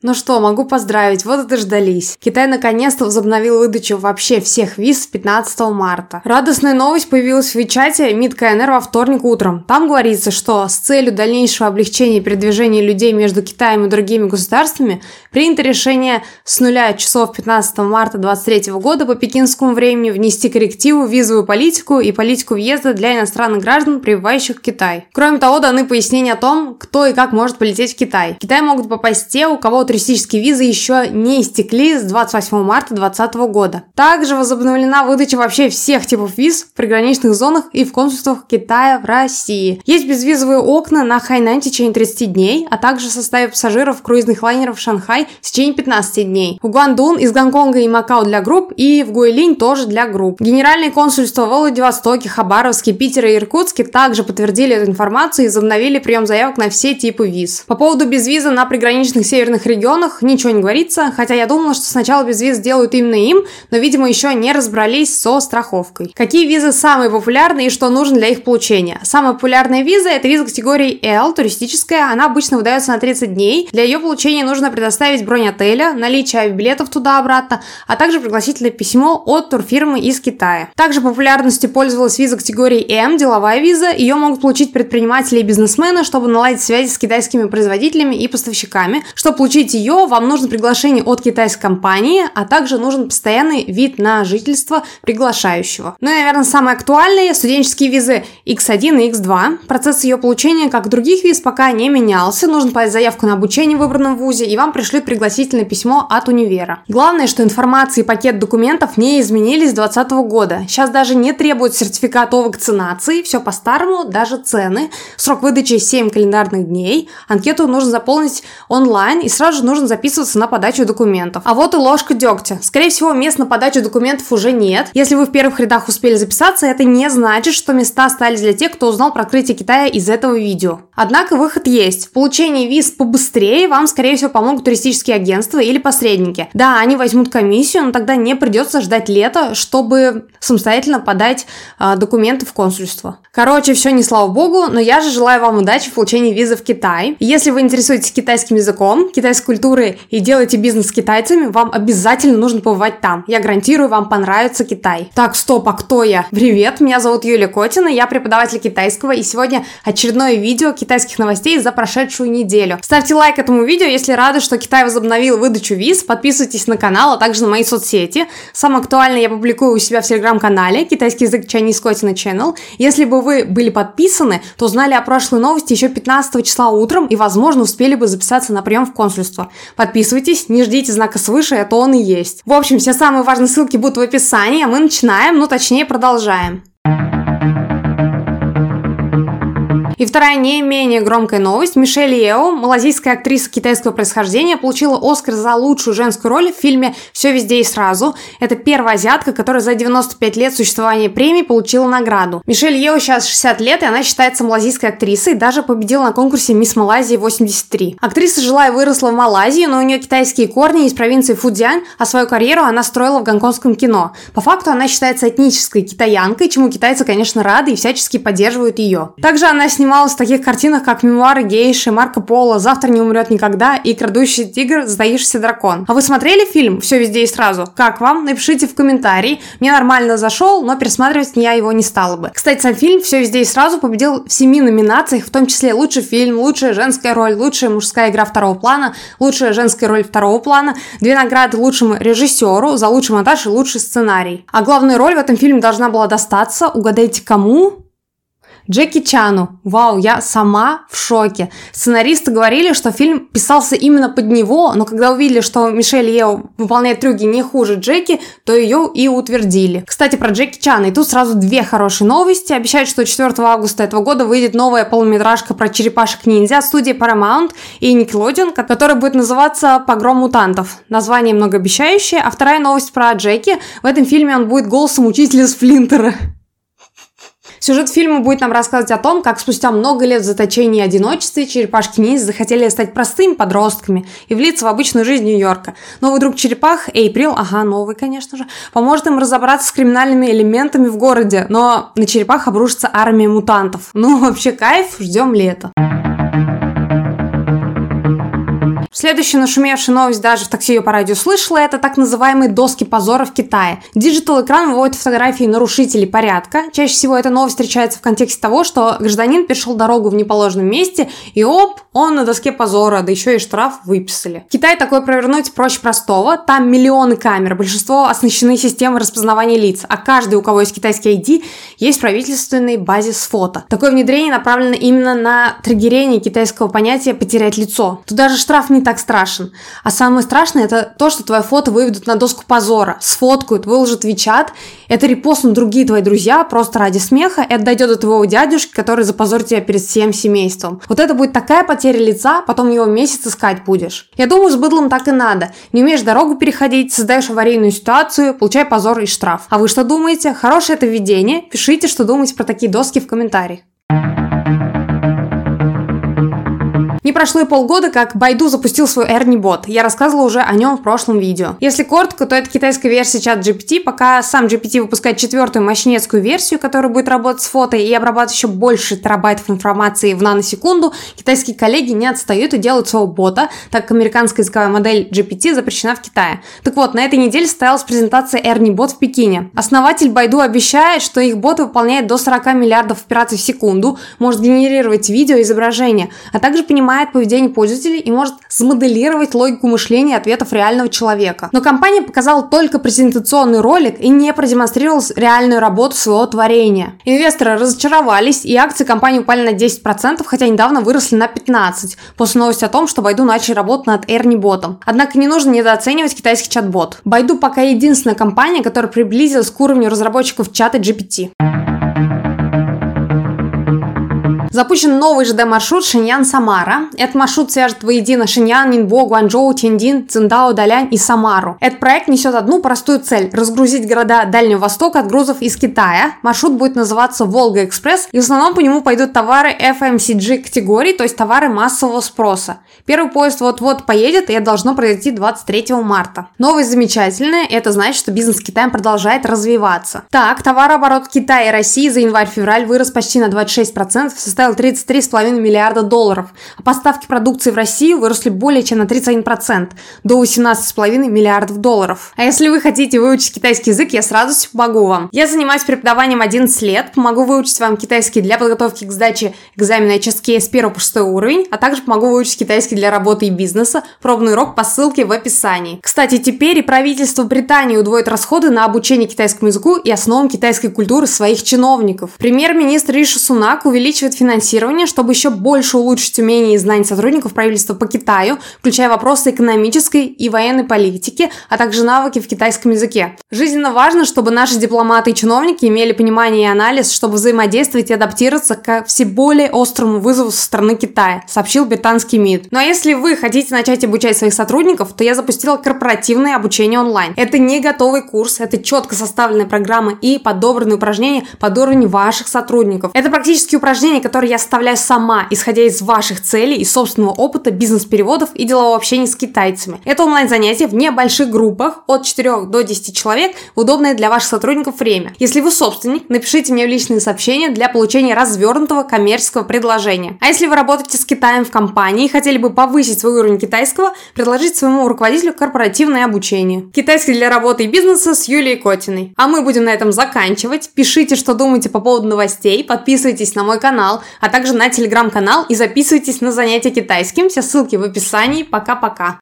Ну что, могу поздравить, вот и дождались. Китай наконец-то возобновил выдачу вообще всех виз с 15 марта. Радостная новость появилась в Вичате МИД КНР во вторник утром. Там говорится, что с целью дальнейшего облегчения передвижения людей между Китаем и другими государствами принято решение с нуля часов 15 марта 2023 года по пекинскому времени внести коррективу в визовую политику и политику въезда для иностранных граждан, прибывающих в Китай. Кроме того, даны пояснения о том, кто и как может полететь в Китай. В Китай могут попасть те, у кого туристические визы еще не истекли с 28 марта 2020 года. Также возобновлена выдача вообще всех типов виз в приграничных зонах и в консульствах Китая в России. Есть безвизовые окна на Хайнань в течение 30 дней, а также в составе пассажиров круизных лайнеров в Шанхай в течение 15 дней. В Гуандун из Гонконга и Макао для групп и в Гуэлинь тоже для групп. Генеральные консульства в Владивостоке, Хабаровске, Питере и Иркутске также подтвердили эту информацию и возобновили прием заявок на все типы виз. По поводу безвиза на приграничных северных регионах регионах ничего не говорится, хотя я думала, что сначала без виз делают именно им, но, видимо, еще не разобрались со страховкой. Какие визы самые популярные и что нужно для их получения? Самая популярная виза – это виза категории L, туристическая, она обычно выдается на 30 дней. Для ее получения нужно предоставить бронь отеля, наличие билетов туда-обратно, а также пригласительное письмо от турфирмы из Китая. Также популярностью пользовалась виза категории М, деловая виза. Ее могут получить предприниматели и бизнесмены, чтобы наладить связи с китайскими производителями и поставщиками. Чтобы получить получить ее, вам нужно приглашение от китайской компании, а также нужен постоянный вид на жительство приглашающего. Ну и, наверное, самые актуальные студенческие визы X1 и X2. Процесс ее получения, как других виз, пока не менялся. Нужно подать заявку на обучение в выбранном вузе, и вам пришлют пригласительное письмо от универа. Главное, что информация и пакет документов не изменились с 2020 года. Сейчас даже не требуют сертификат о вакцинации, все по-старому, даже цены. Срок выдачи 7 календарных дней. Анкету нужно заполнить онлайн и сразу же нужно записываться на подачу документов. А вот и ложка дегтя. Скорее всего, мест на подачу документов уже нет. Если вы в первых рядах успели записаться, это не значит, что места остались для тех, кто узнал про открытие Китая из этого видео. Однако выход есть. В получении виз побыстрее вам, скорее всего, помогут туристические агентства или посредники. Да, они возьмут комиссию, но тогда не придется ждать лета, чтобы самостоятельно подать э, документы в консульство. Короче, все не слава богу, но я же желаю вам удачи в получении визы в Китай. Если вы интересуетесь китайским языком, китайской культурой и делаете бизнес с китайцами, вам обязательно нужно побывать там. Я гарантирую, вам понравится Китай. Так, стоп, а кто я? Привет, меня зовут Юлия Котина, я преподаватель китайского, и сегодня очередное видео китайских новостей за прошедшую неделю. Ставьте лайк этому видео, если рады, что Китай возобновил выдачу виз, подписывайтесь на канал, а также на мои соцсети. Самое актуальное я публикую у себя в телеграм-канале «Китайский язык Chinese Котина Channel». Если бы вы были подписаны, то знали о прошлой новости еще 15 числа утром и, возможно, успели бы записаться на прием в консульство. Подписывайтесь, не ждите знака свыше, это он и есть. В общем, все самые важные ссылки будут в описании, а мы начинаем, ну точнее продолжаем. И вторая не менее громкая новость. Мишель Ео, малазийская актриса китайского происхождения, получила Оскар за лучшую женскую роль в фильме «Все везде и сразу». Это первая азиатка, которая за 95 лет существования премии получила награду. Мишель Ео сейчас 60 лет, и она считается малазийской актрисой, и даже победила на конкурсе «Мисс Малайзии 83». Актриса жила и выросла в Малайзии, но у нее китайские корни из провинции Фудзянь, а свою карьеру она строила в гонконгском кино. По факту она считается этнической китаянкой, чему китайцы, конечно, рады и всячески поддерживают ее. Также она снимала снималась в таких картинах, как «Мемуары гейши», «Марко Поло», «Завтра не умрет никогда» и «Крадущий тигр», «Затаившийся дракон». А вы смотрели фильм «Все везде и сразу»? Как вам? Напишите в комментарии. Мне нормально зашел, но пересматривать я его не стала бы. Кстати, сам фильм «Все везде и сразу» победил в семи номинациях, в том числе лучший фильм, лучшая женская роль, лучшая мужская игра второго плана, лучшая женская роль второго плана, две награды лучшему режиссеру за лучший монтаж и лучший сценарий. А главная роль в этом фильме должна была достаться, угадайте кому? Джеки Чану. Вау, я сама в шоке. Сценаристы говорили, что фильм писался именно под него, но когда увидели, что Мишель Ео выполняет трюки не хуже Джеки, то ее и утвердили. Кстати, про Джеки Чана. И тут сразу две хорошие новости. Обещают, что 4 августа этого года выйдет новая полуметражка про черепашек-ниндзя от студии Paramount и Nickelodeon, которая будет называться «Погром мутантов». Название многообещающее. А вторая новость про Джеки. В этом фильме он будет голосом учителя Сплинтера. Сюжет фильма будет нам рассказывать о том, как спустя много лет в и одиночестве черепашки-ниндзя захотели стать простыми подростками и влиться в обычную жизнь Нью-Йорка. Новый друг черепах, Эйприл, ага, новый, конечно же, поможет им разобраться с криминальными элементами в городе, но на черепах обрушится армия мутантов. Ну, вообще кайф, ждем лета. Следующая нашумевшая новость, даже в такси ее по радио слышала, это так называемые доски позора в Китае. Digital-экран выводит фотографии нарушителей порядка. Чаще всего эта новость встречается в контексте того, что гражданин перешел дорогу в неположенном месте, и оп, он на доске позора, да еще и штраф выписали. В Китае такое провернуть проще простого. Там миллионы камер, большинство оснащены системой распознавания лиц, а каждый, у кого есть китайский ID, есть правительственный базис фото. Такое внедрение направлено именно на триггерение китайского понятия «потерять лицо». Тут даже штраф не так страшен. А самое страшное это то, что твое фото выведут на доску позора, сфоткают, выложат в WeChat, это репостнут другие твои друзья просто ради смеха, и это дойдет до твоего дядюшки, который запозорит тебя перед всем семейством. Вот это будет такая потеря лица, потом его месяц искать будешь. Я думаю, с быдлом так и надо. Не умеешь дорогу переходить, создаешь аварийную ситуацию, получай позор и штраф. А вы что думаете? Хорошее это введение? Пишите, что думаете про такие доски в комментариях. Не прошло и полгода, как Байду запустил свой Ernie бот. Я рассказывала уже о нем в прошлом видео. Если коротко, то это китайская версия чат GPT, пока сам GPT выпускает четвертую мощнецкую версию, которая будет работать с фото и обрабатывать еще больше терабайтов информации в наносекунду, китайские коллеги не отстают и делают своего бота, так как американская языковая модель GPT запрещена в Китае. Так вот, на этой неделе состоялась презентация Ernie бот в Пекине. Основатель Байду обещает, что их бот выполняет до 40 миллиардов операций в секунду, может генерировать видео и изображения, а также понимает понимает поведение пользователей и может смоделировать логику мышления ответов реального человека. Но компания показала только презентационный ролик и не продемонстрировала реальную работу своего творения. Инвесторы разочаровались, и акции компании упали на 10%, хотя недавно выросли на 15%, после новости о том, что Байду начали работать над Эрни ботом. Однако не нужно недооценивать китайский чат-бот. Байду пока единственная компания, которая приблизилась к уровню разработчиков чата GPT. Запущен новый ЖД-маршрут Шиньян-Самара. Этот маршрут свяжет воедино Шиньян, Нинбо, Гуанчжоу, Тиндин, Циндао, Далянь и Самару. Этот проект несет одну простую цель – разгрузить города Дальнего Востока от грузов из Китая. Маршрут будет называться Волга-экспресс, и в основном по нему пойдут товары FMCG категории, то есть товары массового спроса. Первый поезд вот-вот поедет, и это должно произойти 23 марта. Новость замечательная, это значит, что бизнес Китая продолжает развиваться. Так, товарооборот Китая и России за январь-февраль вырос почти на 26%, составил составил 33,5 миллиарда долларов, а поставки продукции в Россию выросли более чем на 31%, до 18,5 миллиардов долларов. А если вы хотите выучить китайский язык, я сразу помогу вам. Я занимаюсь преподаванием 11 лет, помогу выучить вам китайский для подготовки к сдаче экзамена HSK с 1 по 6 уровень, а также помогу выучить китайский для работы и бизнеса. Пробный урок по ссылке в описании. Кстати, теперь и правительство Британии удвоит расходы на обучение китайскому языку и основам китайской культуры своих чиновников. Премьер-министр Риши Сунак увеличивает финансирование финансирования, чтобы еще больше улучшить умения и знания сотрудников правительства по Китаю, включая вопросы экономической и военной политики, а также навыки в китайском языке. Жизненно важно, чтобы наши дипломаты и чиновники имели понимание и анализ, чтобы взаимодействовать и адаптироваться к все более острому вызову со стороны Китая, сообщил британский МИД. Ну а если вы хотите начать обучать своих сотрудников, то я запустила корпоративное обучение онлайн. Это не готовый курс, это четко составленная программа и подобранные упражнения под уровень ваших сотрудников. Это практически упражнения, которые которые я составляю сама, исходя из ваших целей и собственного опыта бизнес-переводов и делового общения с китайцами. Это онлайн-занятие в небольших группах от 4 до 10 человек удобное для ваших сотрудников время. Если вы собственник, напишите мне в личные сообщения для получения развернутого коммерческого предложения. А если вы работаете с Китаем в компании и хотели бы повысить свой уровень китайского, предложите своему руководителю корпоративное обучение. Китайский для работы и бизнеса с Юлией Котиной. А мы будем на этом заканчивать. Пишите, что думаете по поводу новостей, подписывайтесь на мой канал, а также на телеграм-канал и записывайтесь на занятия китайским. Все ссылки в описании. Пока-пока.